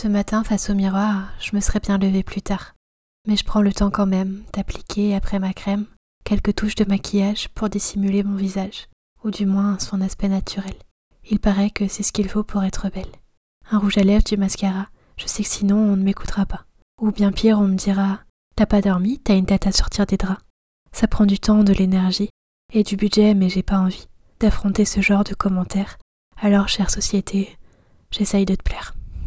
Ce matin, face au miroir, je me serais bien levée plus tard. Mais je prends le temps quand même d'appliquer, après ma crème, quelques touches de maquillage pour dissimuler mon visage, ou du moins son aspect naturel. Il paraît que c'est ce qu'il faut pour être belle. Un rouge à lèvres, du mascara, je sais que sinon on ne m'écoutera pas. Ou bien pire, on me dira T'as pas dormi, t'as une tête à sortir des draps. Ça prend du temps, de l'énergie et du budget, mais j'ai pas envie d'affronter ce genre de commentaires. Alors, chère société, j'essaye de te plaire.